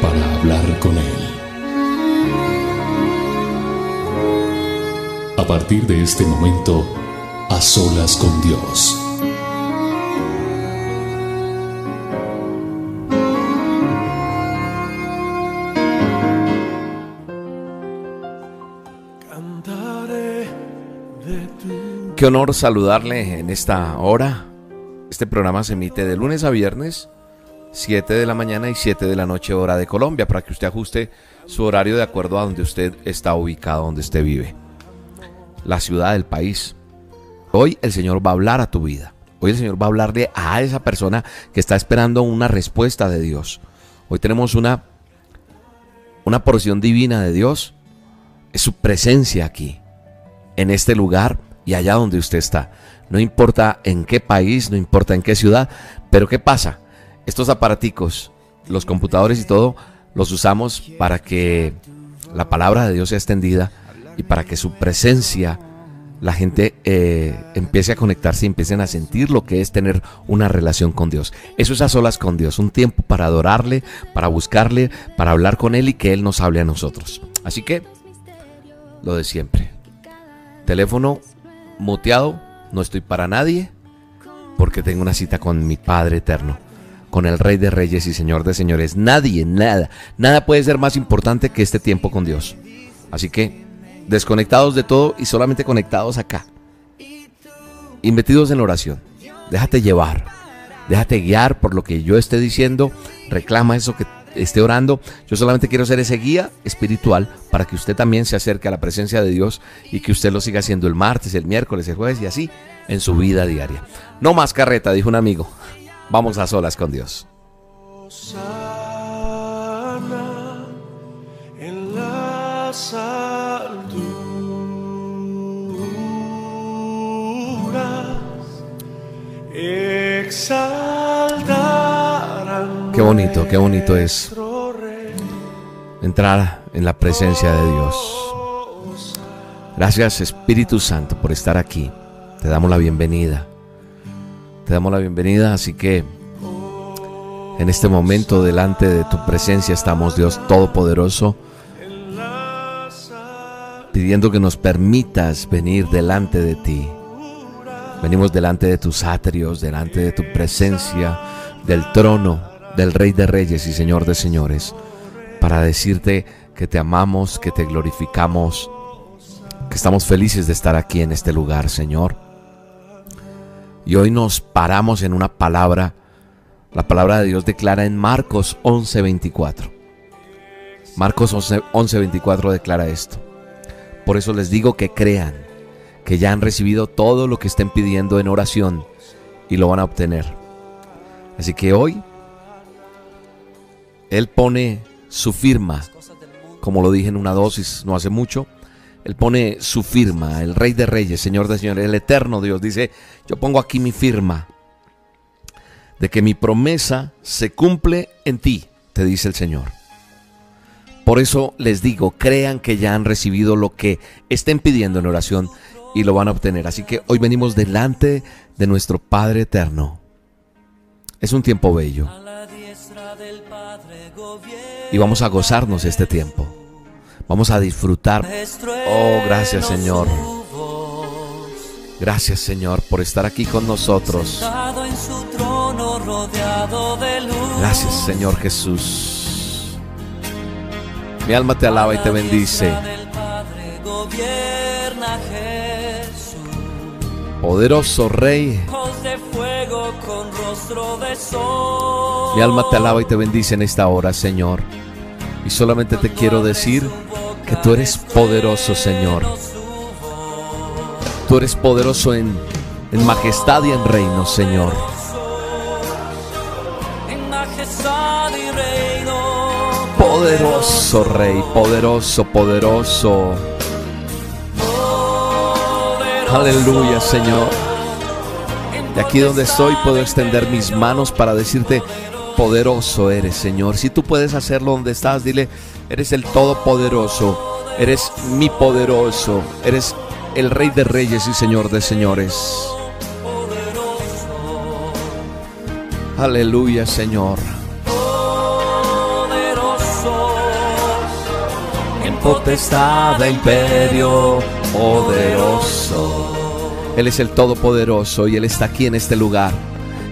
para hablar con Él. A partir de este momento, a solas con Dios. Qué honor saludarle en esta hora. Este programa se emite de lunes a viernes 7 de la mañana y 7 de la noche hora de Colombia, para que usted ajuste su horario de acuerdo a donde usted está ubicado, donde usted vive. La ciudad del país. Hoy el Señor va a hablar a tu vida. Hoy el Señor va a hablarle a esa persona que está esperando una respuesta de Dios. Hoy tenemos una, una porción divina de Dios. Es su presencia aquí, en este lugar y allá donde usted está. No importa en qué país, no importa en qué ciudad, pero ¿qué pasa? Estos aparaticos, los computadores y todo, los usamos para que la palabra de Dios sea extendida y para que su presencia, la gente eh, empiece a conectarse y empiecen a sentir lo que es tener una relación con Dios. Eso es a solas con Dios, un tiempo para adorarle, para buscarle, para hablar con Él y que Él nos hable a nosotros. Así que, lo de siempre. Teléfono muteado, no estoy para nadie, porque tengo una cita con mi Padre Eterno con el Rey de Reyes y Señor de Señores. Nadie, nada, nada puede ser más importante que este tiempo con Dios. Así que, desconectados de todo y solamente conectados acá. Y en oración. Déjate llevar. Déjate guiar por lo que yo esté diciendo. Reclama eso que esté orando. Yo solamente quiero ser ese guía espiritual para que usted también se acerque a la presencia de Dios y que usted lo siga haciendo el martes, el miércoles, el jueves y así en su vida diaria. No más carreta, dijo un amigo. Vamos a solas con Dios. en las Qué bonito, qué bonito es entrar en la presencia de Dios. Gracias Espíritu Santo por estar aquí. Te damos la bienvenida. Te damos la bienvenida, así que en este momento delante de tu presencia estamos, Dios Todopoderoso, pidiendo que nos permitas venir delante de ti. Venimos delante de tus atrios, delante de tu presencia, del trono del Rey de Reyes y Señor de Señores, para decirte que te amamos, que te glorificamos, que estamos felices de estar aquí en este lugar, Señor y hoy nos paramos en una palabra. La palabra de Dios declara en Marcos 11:24. Marcos 11:24 declara esto. Por eso les digo que crean, que ya han recibido todo lo que estén pidiendo en oración y lo van a obtener. Así que hoy Él pone su firma, como lo dije en una dosis no hace mucho, él pone su firma, el Rey de Reyes, Señor de Señores, el Eterno Dios. Dice, yo pongo aquí mi firma de que mi promesa se cumple en ti, te dice el Señor. Por eso les digo, crean que ya han recibido lo que estén pidiendo en oración y lo van a obtener. Así que hoy venimos delante de nuestro Padre Eterno. Es un tiempo bello. Y vamos a gozarnos este tiempo. Vamos a disfrutar. Oh, gracias Señor. Gracias Señor por estar aquí con nosotros. Gracias Señor Jesús. Mi alma te alaba y te bendice. Poderoso Rey. Mi alma te alaba y te bendice en esta hora, Señor. Y solamente te quiero decir que tú eres poderoso, Señor. Tú eres poderoso en, en majestad y en reino, Señor. Poderoso Rey, poderoso, poderoso. Aleluya, Señor. Y aquí donde estoy puedo extender mis manos para decirte, poderoso eres, Señor. Si tú puedes hacerlo donde estás, dile, eres el Todopoderoso, eres mi poderoso, eres el Rey de Reyes y Señor de Señores. Aleluya, Señor. En potestad de imperio poderoso. Él es el Todopoderoso y Él está aquí en este lugar.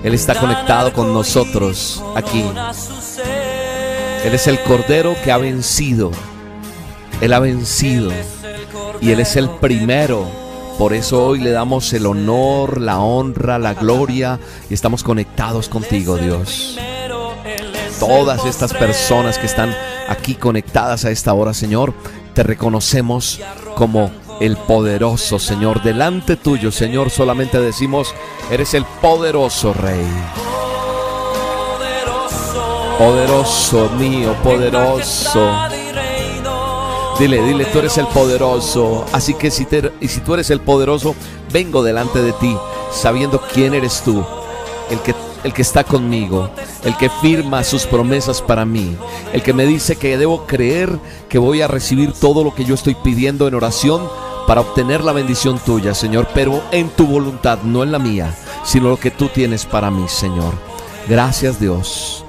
Él está conectado con nosotros aquí. Él es el Cordero que ha vencido. Él ha vencido. Y Él es el primero. Por eso hoy le damos el honor, la honra, la gloria y estamos conectados contigo, Dios. Todas estas personas que están aquí conectadas a esta hora, Señor, te reconocemos como el poderoso Señor. Delante tuyo, Señor, solamente decimos, eres el poderoso Rey. Poderoso mío, poderoso. Dile, dile, tú eres el poderoso. Así que si, te, y si tú eres el poderoso, vengo delante de ti, sabiendo quién eres tú, el que, el que está conmigo, el que firma sus promesas para mí, el que me dice que debo creer que voy a recibir todo lo que yo estoy pidiendo en oración para obtener la bendición tuya, Señor, pero en tu voluntad, no en la mía, sino lo que tú tienes para mí, Señor. Gracias, Dios.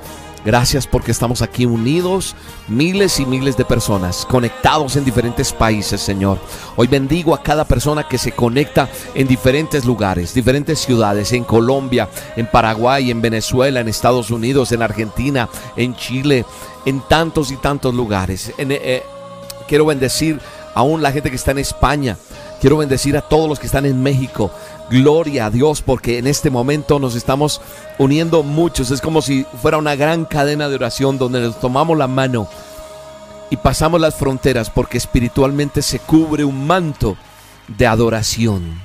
Gracias porque estamos aquí unidos, miles y miles de personas, conectados en diferentes países, Señor. Hoy bendigo a cada persona que se conecta en diferentes lugares, diferentes ciudades, en Colombia, en Paraguay, en Venezuela, en Estados Unidos, en Argentina, en Chile, en tantos y tantos lugares. Eh, quiero bendecir aún la gente que está en España. Quiero bendecir a todos los que están en México. Gloria a Dios porque en este momento nos estamos uniendo muchos. Es como si fuera una gran cadena de oración donde nos tomamos la mano y pasamos las fronteras porque espiritualmente se cubre un manto de adoración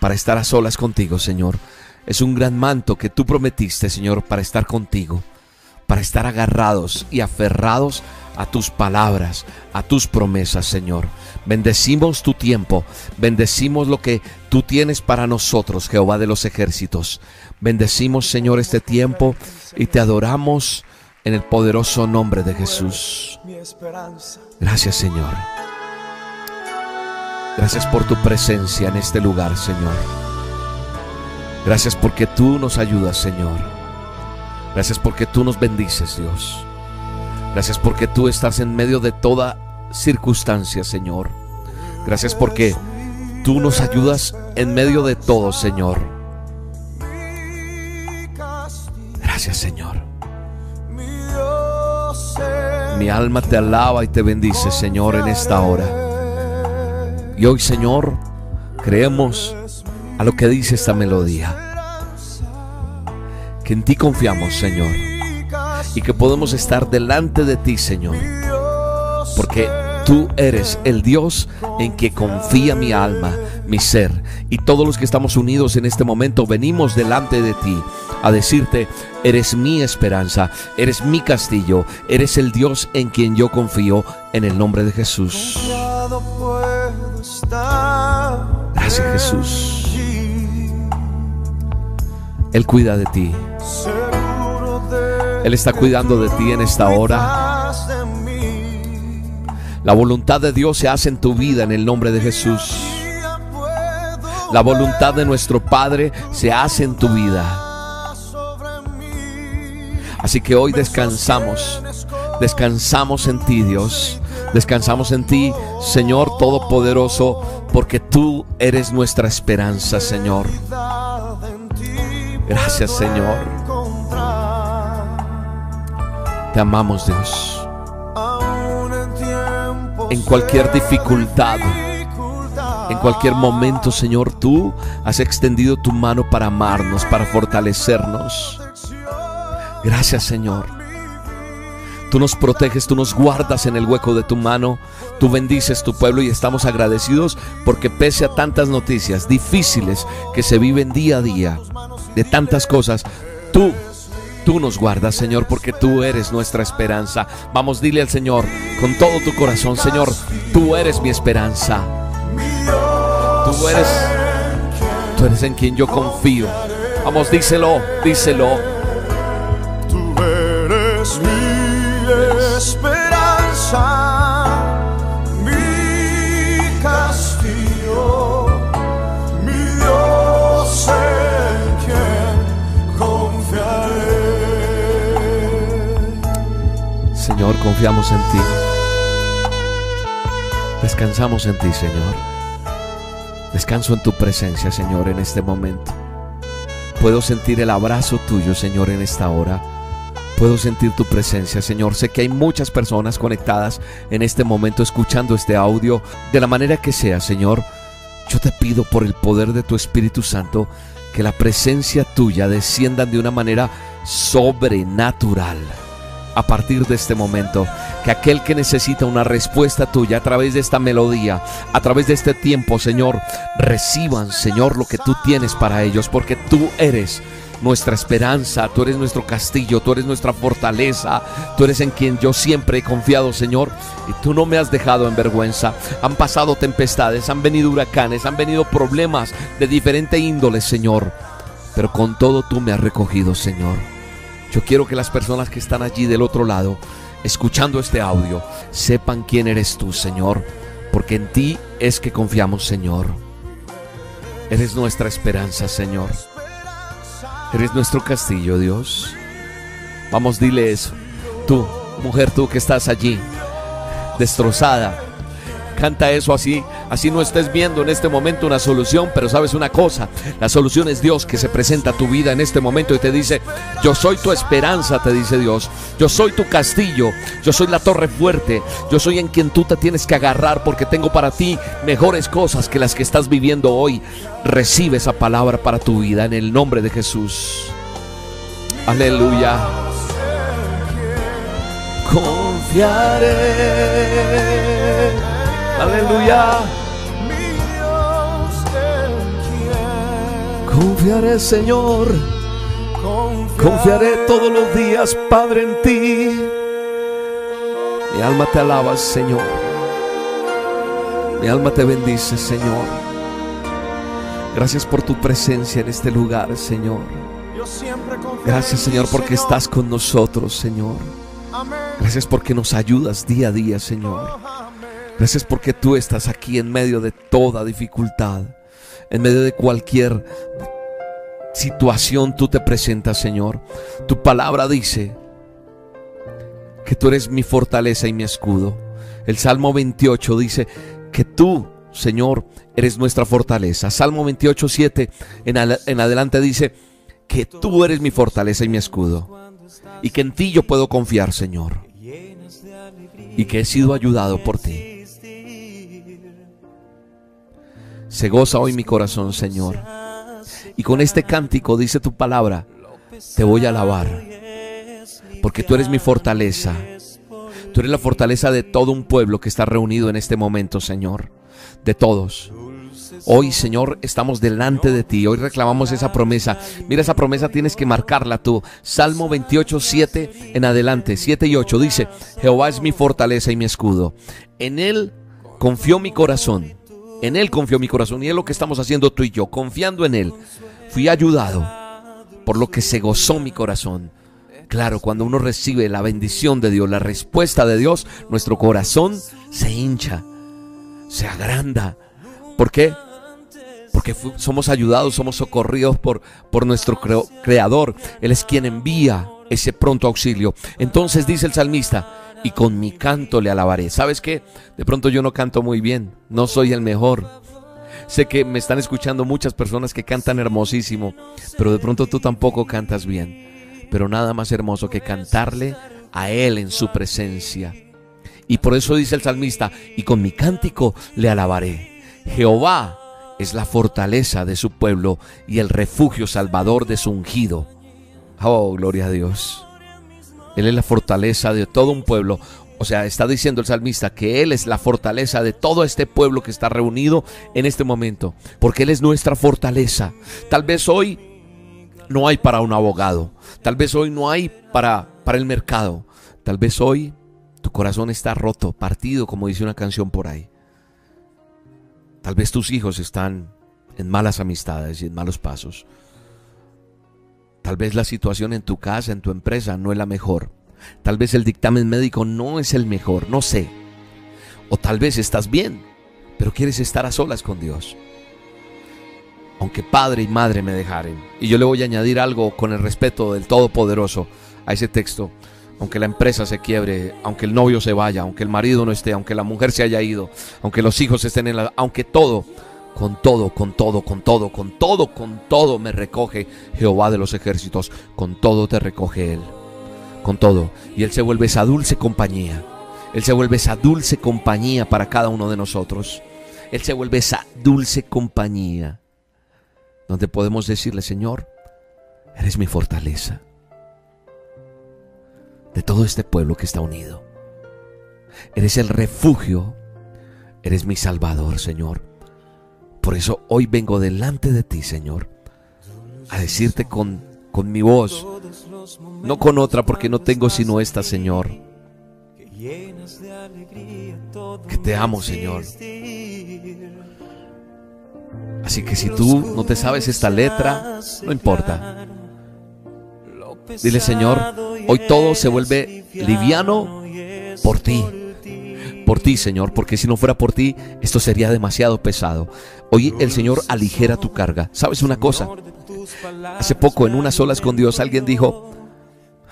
para estar a solas contigo, Señor. Es un gran manto que tú prometiste, Señor, para estar contigo, para estar agarrados y aferrados a tus palabras, a tus promesas, Señor. Bendecimos tu tiempo, bendecimos lo que tú tienes para nosotros, Jehová de los ejércitos. Bendecimos, Señor, este tiempo y te adoramos en el poderoso nombre de Jesús. Gracias, Señor. Gracias por tu presencia en este lugar, Señor. Gracias porque tú nos ayudas, Señor. Gracias porque tú nos bendices, Dios. Gracias porque tú estás en medio de toda circunstancia, Señor. Gracias porque tú nos ayudas en medio de todo, Señor. Gracias, Señor. Mi alma te alaba y te bendice, Señor, en esta hora. Y hoy, Señor, creemos a lo que dice esta melodía. Que en ti confiamos, Señor y que podemos estar delante de ti, Señor. Porque tú eres el Dios en que confía mi alma, mi ser. Y todos los que estamos unidos en este momento venimos delante de ti a decirte, eres mi esperanza, eres mi castillo, eres el Dios en quien yo confío en el nombre de Jesús. Gracias Jesús. Él cuida de ti. Él está cuidando de ti en esta hora. La voluntad de Dios se hace en tu vida en el nombre de Jesús. La voluntad de nuestro Padre se hace en tu vida. Así que hoy descansamos. Descansamos en ti, Dios. Descansamos en ti, Señor Todopoderoso, porque tú eres nuestra esperanza, Señor. Gracias, Señor. Te amamos Dios. En cualquier dificultad, en cualquier momento, Señor, tú has extendido tu mano para amarnos, para fortalecernos. Gracias, Señor. Tú nos proteges, tú nos guardas en el hueco de tu mano, tú bendices tu pueblo y estamos agradecidos porque pese a tantas noticias difíciles que se viven día a día, de tantas cosas, tú Tú nos guardas, Señor, porque tú eres nuestra esperanza. Vamos, dile al Señor con todo tu corazón, Señor, tú eres mi esperanza. Tú eres, tú eres en quien yo confío. Vamos, díselo, díselo. Señor, confiamos en ti. Descansamos en ti, Señor. Descanso en tu presencia, Señor, en este momento. Puedo sentir el abrazo tuyo, Señor, en esta hora. Puedo sentir tu presencia, Señor. Sé que hay muchas personas conectadas en este momento escuchando este audio. De la manera que sea, Señor, yo te pido por el poder de tu Espíritu Santo que la presencia tuya descienda de una manera sobrenatural a partir de este momento. Que aquel que necesita una respuesta tuya a través de esta melodía, a través de este tiempo, Señor, reciban, Señor, lo que tú tienes para ellos, porque tú eres nuestra esperanza, tú eres nuestro castillo, tú eres nuestra fortaleza, tú eres en quien yo siempre he confiado, Señor, y tú no me has dejado en vergüenza. Han pasado tempestades, han venido huracanes, han venido problemas de diferente índole, Señor, pero con todo tú me has recogido, Señor. Yo quiero que las personas que están allí del otro lado, escuchando este audio, sepan quién eres tú, Señor, porque en ti es que confiamos, Señor. Eres nuestra esperanza, Señor. Eres nuestro castillo, Dios. Vamos, dile eso. Tú, mujer, tú que estás allí, destrozada. Canta eso así, así no estés viendo en este momento una solución, pero sabes una cosa, la solución es Dios que se presenta a tu vida en este momento y te dice, yo soy tu esperanza, te dice Dios, yo soy tu castillo, yo soy la torre fuerte, yo soy en quien tú te tienes que agarrar porque tengo para ti mejores cosas que las que estás viviendo hoy. Recibe esa palabra para tu vida en el nombre de Jesús. Aleluya. Confiaré. Aleluya. Confiaré, Señor. Confiaré todos los días, Padre, en ti. Mi alma te alaba, Señor. Mi alma te bendice, Señor. Gracias por tu presencia en este lugar, Señor. Gracias, Señor, porque estás con nosotros, Señor. Gracias porque nos ayudas día a día, Señor. Gracias porque tú estás aquí en medio de toda dificultad, en medio de cualquier situación tú te presentas, Señor. Tu palabra dice que tú eres mi fortaleza y mi escudo. El Salmo 28 dice que tú, Señor, eres nuestra fortaleza. Salmo 28, 7 en, en adelante dice que tú eres mi fortaleza y mi escudo. Y que en ti yo puedo confiar, Señor. Y que he sido ayudado por ti. Se goza hoy mi corazón, Señor. Y con este cántico dice tu palabra, te voy a alabar. Porque tú eres mi fortaleza. Tú eres la fortaleza de todo un pueblo que está reunido en este momento, Señor. De todos. Hoy, Señor, estamos delante de ti. Hoy reclamamos esa promesa. Mira, esa promesa tienes que marcarla tú. Salmo 28, 7 en adelante. 7 y 8 dice, Jehová es mi fortaleza y mi escudo. En Él confió mi corazón. En Él confió mi corazón. Y es lo que estamos haciendo tú y yo. Confiando en Él. Fui ayudado. Por lo que se gozó mi corazón. Claro, cuando uno recibe la bendición de Dios, la respuesta de Dios, nuestro corazón se hincha, se agranda. ¿Por qué? Porque somos ayudados, somos socorridos por, por nuestro Creador. Él es quien envía ese pronto auxilio. Entonces dice el salmista, y con mi canto le alabaré. ¿Sabes qué? De pronto yo no canto muy bien, no soy el mejor. Sé que me están escuchando muchas personas que cantan hermosísimo, pero de pronto tú tampoco cantas bien. Pero nada más hermoso que cantarle a Él en su presencia. Y por eso dice el salmista, y con mi cántico le alabaré. Jehová es la fortaleza de su pueblo y el refugio salvador de su ungido. Oh, gloria a Dios. Él es la fortaleza de todo un pueblo. O sea, está diciendo el salmista que Él es la fortaleza de todo este pueblo que está reunido en este momento. Porque Él es nuestra fortaleza. Tal vez hoy no hay para un abogado. Tal vez hoy no hay para, para el mercado. Tal vez hoy tu corazón está roto, partido, como dice una canción por ahí. Tal vez tus hijos están en malas amistades y en malos pasos. Tal vez la situación en tu casa, en tu empresa, no es la mejor. Tal vez el dictamen médico no es el mejor, no sé. O tal vez estás bien, pero quieres estar a solas con Dios. Aunque padre y madre me dejaren. Y yo le voy a añadir algo con el respeto del Todopoderoso a ese texto. Aunque la empresa se quiebre, aunque el novio se vaya, aunque el marido no esté, aunque la mujer se haya ido, aunque los hijos estén en la... Aunque todo, con todo, con todo, con todo, con todo, con todo me recoge Jehová de los ejércitos. Con todo te recoge Él. Con todo. Y Él se vuelve esa dulce compañía. Él se vuelve esa dulce compañía para cada uno de nosotros. Él se vuelve esa dulce compañía donde podemos decirle, Señor, eres mi fortaleza de todo este pueblo que está unido. Eres el refugio, eres mi salvador, Señor. Por eso hoy vengo delante de ti, Señor, a decirte con, con mi voz, no con otra porque no tengo sino esta, Señor. Que te amo, Señor. Así que si tú no te sabes esta letra, no importa. Dile, Señor, hoy todo se vuelve liviano por ti. Por ti, Señor, porque si no fuera por ti, esto sería demasiado pesado. Hoy el Señor aligera tu carga. ¿Sabes una cosa? Hace poco en unas solas con Dios alguien dijo,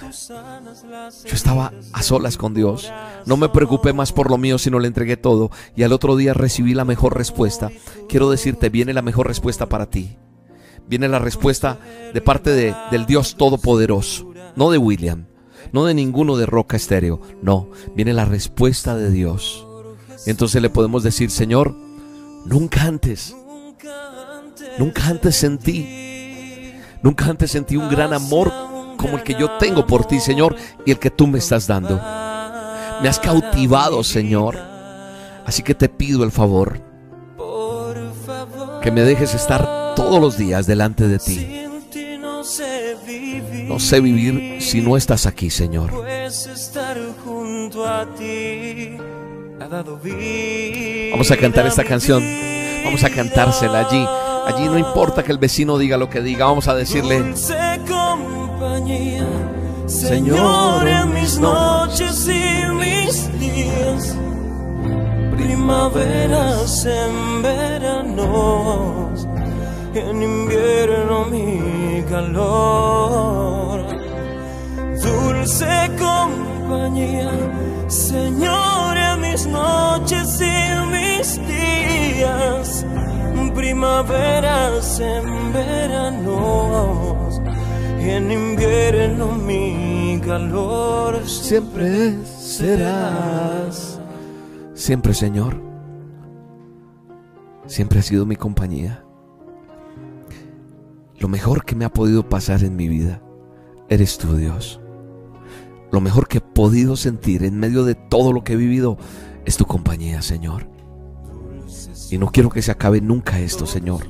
yo estaba a solas con Dios. No me preocupé más por lo mío, sino le entregué todo. Y al otro día recibí la mejor respuesta. Quiero decirte, viene la mejor respuesta para ti. Viene la respuesta de parte de, del Dios Todopoderoso. No de William. No de ninguno de Roca Estéreo. No, viene la respuesta de Dios. entonces le podemos decir, Señor, nunca antes, nunca antes sentí, nunca antes sentí un gran amor como el que yo tengo por ti, Señor, y el que tú me estás dando. Me has cautivado, Señor. Así que te pido el favor que me dejes estar todos los días delante de ti. No sé vivir si no estás aquí, Señor. Vamos a cantar esta canción. Vamos a cantársela allí. Allí no importa que el vecino diga lo que diga. Vamos a decirle. Señor, en mis noches y mis días, primaveras en veranos, en invierno mi calor, dulce compañía, Señor, en mis noches y mis días, primaveras en veranos en invierno mi calor siempre serás. Siempre, Señor. Siempre has sido mi compañía. Lo mejor que me ha podido pasar en mi vida eres tú, Dios. Lo mejor que he podido sentir en medio de todo lo que he vivido es tu compañía, Señor. Y no quiero que se acabe nunca esto, Señor.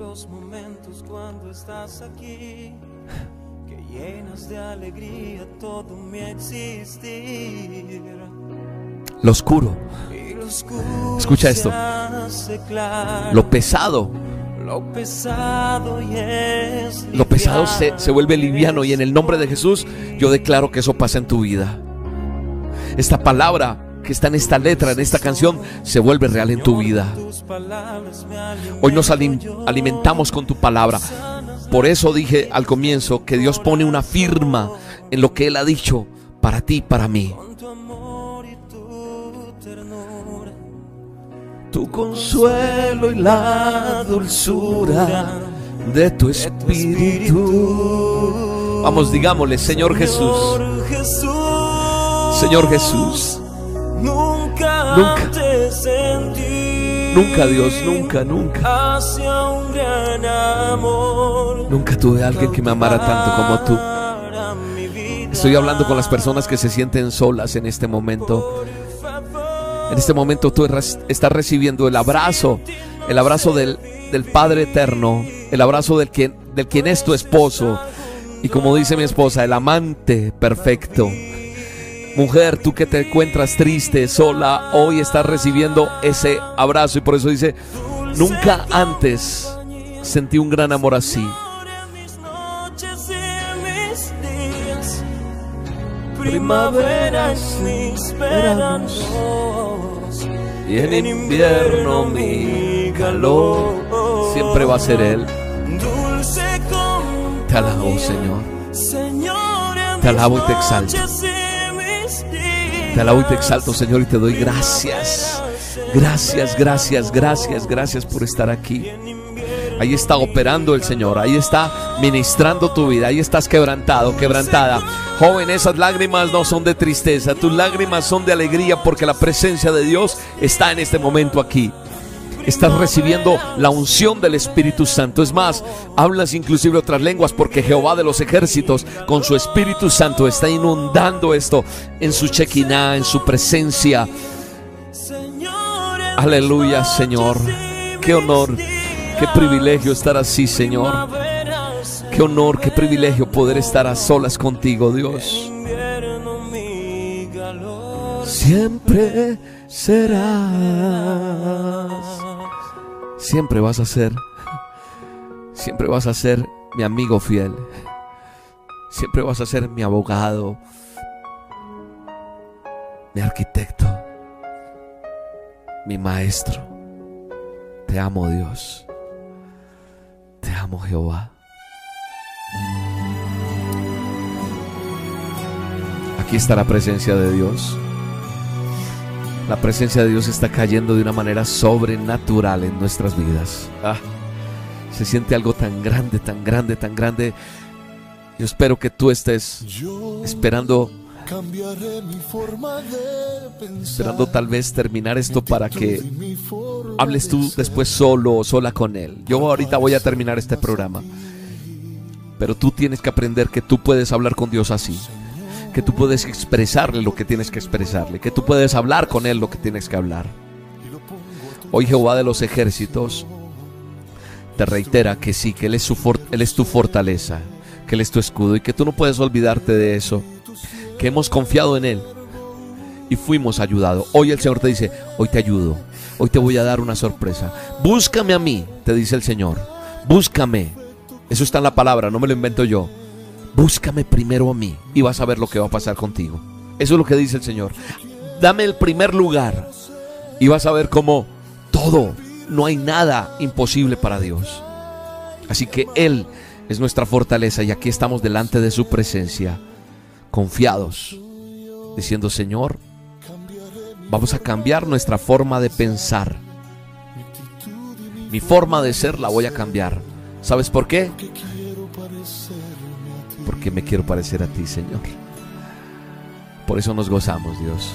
Lo oscuro. Escucha esto. Lo pesado. Lo pesado, y es Lo pesado se, se vuelve liviano y en el nombre de Jesús yo declaro que eso pasa en tu vida. Esta palabra que está en esta letra, en esta canción, se vuelve real en tu vida. Hoy nos alim- alimentamos con tu palabra. Por eso dije al comienzo que Dios pone una firma en lo que Él ha dicho para ti y para mí. Tu consuelo y la dulzura de tu espíritu. Vamos, digámosle, Señor Jesús. Señor Jesús. Nunca, Nunca. te sentí. Nunca, Dios, nunca, nunca. Hacia un gran amor. Nunca tuve a alguien que me amara tanto como tú. Estoy hablando con las personas que se sienten solas en este momento. En este momento tú estás recibiendo el abrazo, el abrazo del, del Padre Eterno, el abrazo del quien, del quien es tu esposo, Y como dice mi esposa, el amante perfecto. Mujer, tú que te encuentras triste, sola, hoy estás recibiendo ese abrazo y por eso dice, nunca antes sentí un gran amor así. Primaveras mis veranos Y en invierno mi calor siempre va a ser Él. Te alabo, Señor. Te alabo y te exalto. Te alabo y te exalto, Señor, y te doy gracias. Gracias, gracias, gracias, gracias por estar aquí. Ahí está operando el Señor, ahí está ministrando tu vida, ahí estás quebrantado, quebrantada. Joven, esas lágrimas no son de tristeza, tus lágrimas son de alegría porque la presencia de Dios está en este momento aquí. Estás recibiendo la unción del Espíritu Santo. Es más, hablas inclusive otras lenguas porque Jehová de los ejércitos con su Espíritu Santo está inundando esto en su chequiná, en su presencia. Aleluya, Señor. Qué honor, qué privilegio estar así, Señor. Qué honor, qué privilegio poder estar a solas contigo, Dios. Siempre serás. Siempre vas a ser. Siempre vas a ser mi amigo fiel. Siempre vas a ser mi abogado. Mi arquitecto. Mi maestro. Te amo Dios. Te amo Jehová. Aquí está la presencia de Dios. La presencia de Dios está cayendo de una manera sobrenatural en nuestras vidas. Ah, se siente algo tan grande, tan grande, tan grande. Yo espero que tú estés esperando, Cambiaré mi forma de pensar. esperando tal vez terminar esto para que hables tú después solo o sola con Él. Yo ahorita voy a terminar este programa. Pero tú tienes que aprender que tú puedes hablar con Dios así. Que tú puedes expresarle lo que tienes que expresarle. Que tú puedes hablar con Él lo que tienes que hablar. Hoy Jehová de los ejércitos te reitera que sí, que Él es, su for- él es tu fortaleza, que Él es tu escudo y que tú no puedes olvidarte de eso. Que hemos confiado en Él y fuimos ayudados. Hoy el Señor te dice, hoy te ayudo, hoy te voy a dar una sorpresa. Búscame a mí, te dice el Señor. Búscame. Eso está en la palabra, no me lo invento yo. Búscame primero a mí y vas a ver lo que va a pasar contigo. Eso es lo que dice el Señor. Dame el primer lugar y vas a ver cómo todo, no hay nada imposible para Dios. Así que Él es nuestra fortaleza y aquí estamos delante de su presencia, confiados, diciendo, Señor, vamos a cambiar nuestra forma de pensar. Mi forma de ser la voy a cambiar. ¿Sabes por qué? Porque me quiero parecer a ti, Señor. Por eso nos gozamos, Dios.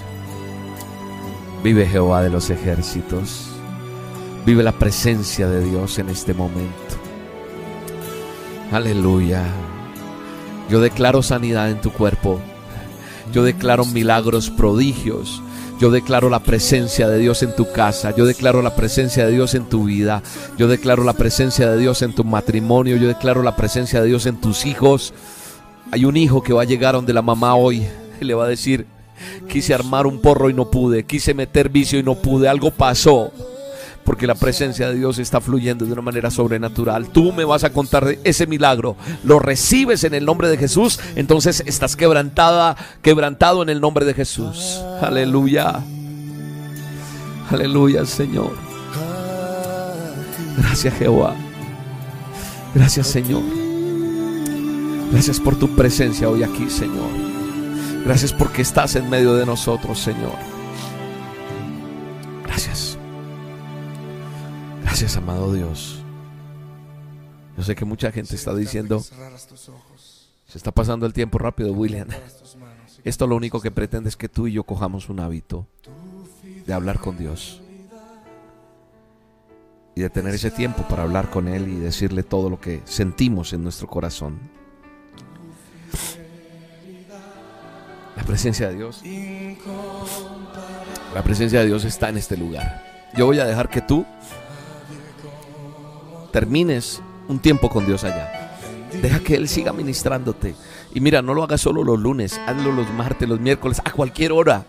Vive Jehová de los ejércitos. Vive la presencia de Dios en este momento. Aleluya. Yo declaro sanidad en tu cuerpo. Yo declaro milagros, prodigios. Yo declaro la presencia de Dios en tu casa. Yo declaro la presencia de Dios en tu vida. Yo declaro la presencia de Dios en tu matrimonio. Yo declaro la presencia de Dios en tus hijos. Hay un hijo que va a llegar donde la mamá hoy le va a decir, quise armar un porro y no pude, quise meter vicio y no pude, algo pasó. Porque la presencia de Dios está fluyendo de una manera sobrenatural. Tú me vas a contar ese milagro. Lo recibes en el nombre de Jesús. Entonces estás quebrantada, quebrantado en el nombre de Jesús. Aleluya. Aleluya, Señor. Gracias, Jehová. Gracias, Señor. Gracias por tu presencia hoy aquí, Señor. Gracias porque estás en medio de nosotros, Señor. Gracias. Gracias, amado Dios. Yo sé que mucha gente está diciendo, se está pasando el tiempo rápido, William. Esto lo único que pretende es que tú y yo cojamos un hábito de hablar con Dios. Y de tener ese tiempo para hablar con Él y decirle todo lo que sentimos en nuestro corazón. La presencia de Dios. La presencia de Dios está en este lugar. Yo voy a dejar que tú termines un tiempo con Dios allá. Deja que Él siga ministrándote. Y mira, no lo hagas solo los lunes, hazlo los martes, los miércoles, a cualquier hora.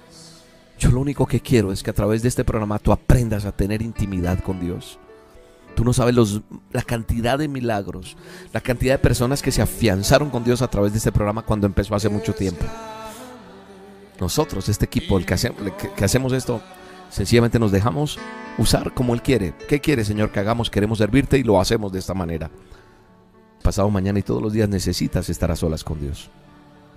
Yo lo único que quiero es que a través de este programa tú aprendas a tener intimidad con Dios. Tú no sabes los, la cantidad de milagros, la cantidad de personas que se afianzaron con Dios a través de este programa cuando empezó hace mucho tiempo. Nosotros, este equipo, el que, que hacemos esto, sencillamente nos dejamos usar como Él quiere. ¿Qué quiere, Señor, que hagamos? Queremos servirte y lo hacemos de esta manera. Pasado mañana y todos los días necesitas estar a solas con Dios.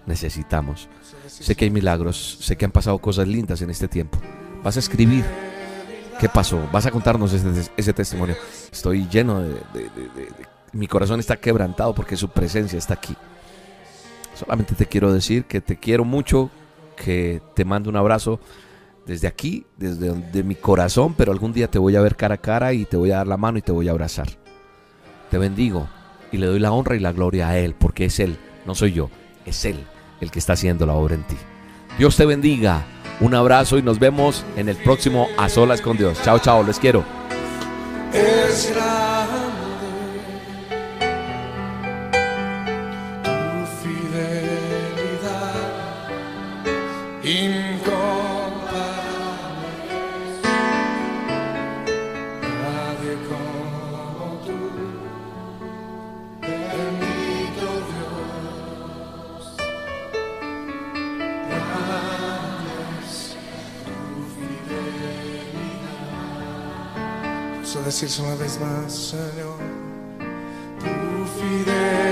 Necesitamos. Sé que hay milagros, sé que han pasado cosas lindas en este tiempo. Vas a escribir qué pasó, vas a contarnos ese, testimonio. Estoy lleno de, Mi corazón está quebrantado porque su presencia está aquí. Solamente te quiero decir que te quiero mucho, que te mando un abrazo desde aquí, desde de mi corazón, pero algún día te voy a ver cara a cara y te voy a dar la mano y te voy a abrazar. Te bendigo y le doy la honra y la gloria a Él, porque es Él, no soy yo, es Él el que está haciendo la obra en ti. Dios te bendiga, un abrazo y nos vemos en el próximo A Solas con Dios. Chao, chao, les quiero. Tu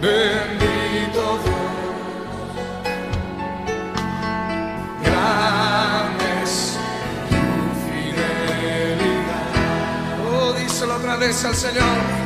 Bendito Dios. Grande es tu fidelidad. Oh, díselo otra vez al Señor.